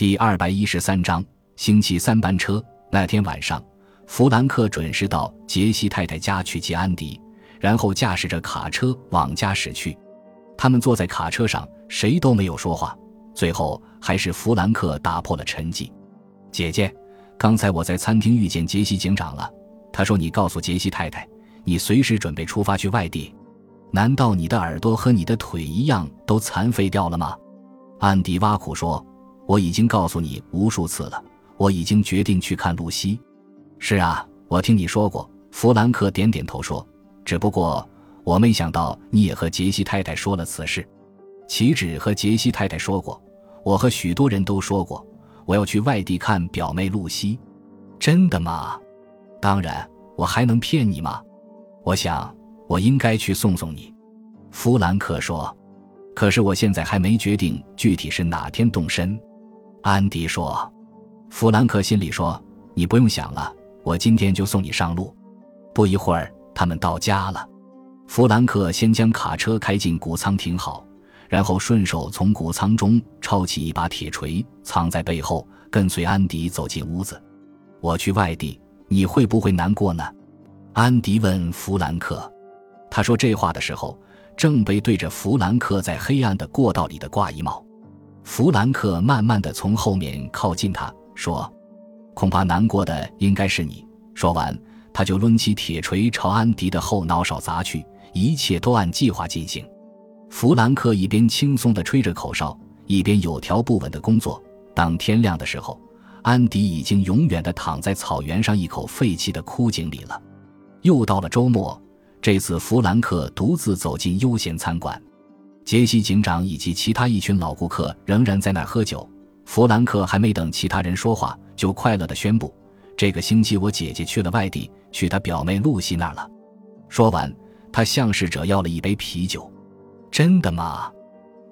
第二百一十三章星期三班车。那天晚上，弗兰克准时到杰西太太家去接安迪，然后驾驶着卡车往家驶去。他们坐在卡车上，谁都没有说话。最后，还是弗兰克打破了沉寂：“姐姐，刚才我在餐厅遇见杰西警长了。他说你告诉杰西太太，你随时准备出发去外地。难道你的耳朵和你的腿一样都残废掉了吗？”安迪挖苦说：“我已经告诉你无数次了，我已经决定去看露西。”“是啊，我听你说过。”弗兰克点点头说：“只不过我没想到你也和杰西太太说了此事。”岂止和杰西太太说过，我和许多人都说过，我要去外地看表妹露西。真的吗？当然，我还能骗你吗？我想，我应该去送送你。”弗兰克说。“可是我现在还没决定具体是哪天动身。”安迪说。弗兰克心里说：“你不用想了，我今天就送你上路。”不一会儿，他们到家了。弗兰克先将卡车开进谷仓停好。然后顺手从谷仓中抄起一把铁锤，藏在背后，跟随安迪走进屋子。我去外地，你会不会难过呢？安迪问弗兰克。他说这话的时候，正背对着弗兰克在黑暗的过道里的挂衣帽。弗兰克慢慢的从后面靠近他，说：“恐怕难过的应该是你。”说完，他就抡起铁锤朝安迪的后脑勺砸去。一切都按计划进行。弗兰克一边轻松地吹着口哨，一边有条不紊地工作。当天亮的时候，安迪已经永远地躺在草原上一口废弃的枯井里了。又到了周末，这次弗兰克独自走进悠闲餐馆，杰西警长以及其他一群老顾客仍然在那儿喝酒。弗兰克还没等其他人说话，就快乐地宣布：“这个星期我姐姐去了外地，去她表妹露西那儿了。”说完，他向侍者要了一杯啤酒。真的吗？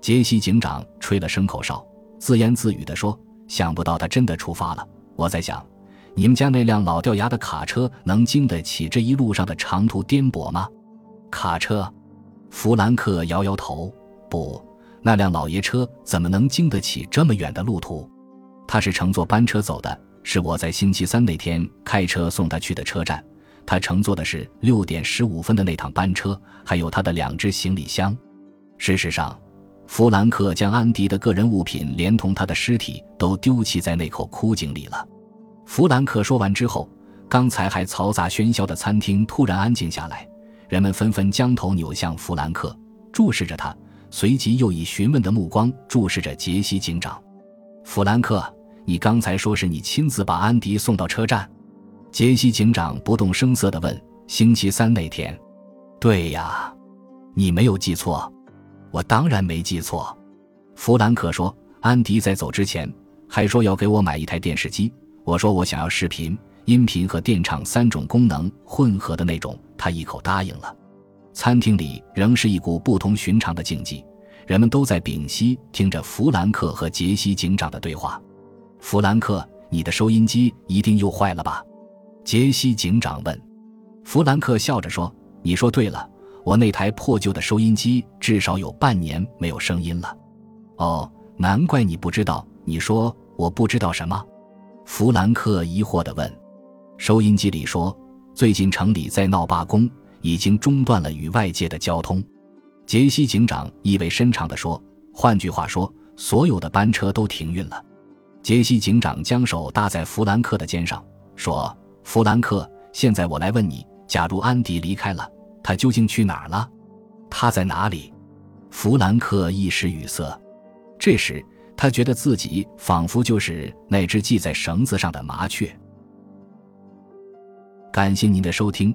杰西警长吹了声口哨，自言自语地说：“想不到他真的出发了。我在想，你们家那辆老掉牙的卡车能经得起这一路上的长途颠簸吗？”卡车，弗兰克摇摇头：“不，那辆老爷车怎么能经得起这么远的路途？他是乘坐班车走的，是我在星期三那天开车送他去的车站。他乘坐的是六点十五分的那趟班车，还有他的两只行李箱。”事实上，弗兰克将安迪的个人物品连同他的尸体都丢弃在那口枯井里了。弗兰克说完之后，刚才还嘈杂喧嚣的餐厅突然安静下来，人们纷纷将头扭向弗兰克，注视着他，随即又以询问的目光注视着杰西警长。弗兰克，你刚才说是你亲自把安迪送到车站？杰西警长不动声色地问。星期三那天？对呀，你没有记错。我当然没记错，弗兰克说。安迪在走之前还说要给我买一台电视机。我说我想要视频、音频和电厂三种功能混合的那种，他一口答应了。餐厅里仍是一股不同寻常的静寂，人们都在屏息听着弗兰克和杰西警长的对话。弗兰克，你的收音机一定又坏了吧？杰西警长问。弗兰克笑着说：“你说对了。”我那台破旧的收音机至少有半年没有声音了。哦，难怪你不知道。你说我不知道什么？弗兰克疑惑地问。收音机里说，最近城里在闹罢工，已经中断了与外界的交通。杰西警长意味深长地说：“换句话说，所有的班车都停运了。”杰西警长将手搭在弗兰克的肩上，说：“弗兰克，现在我来问你，假如安迪离开了。”他究竟去哪儿了？他在哪里？弗兰克一时语塞。这时，他觉得自己仿佛就是那只系在绳子上的麻雀。感谢您的收听，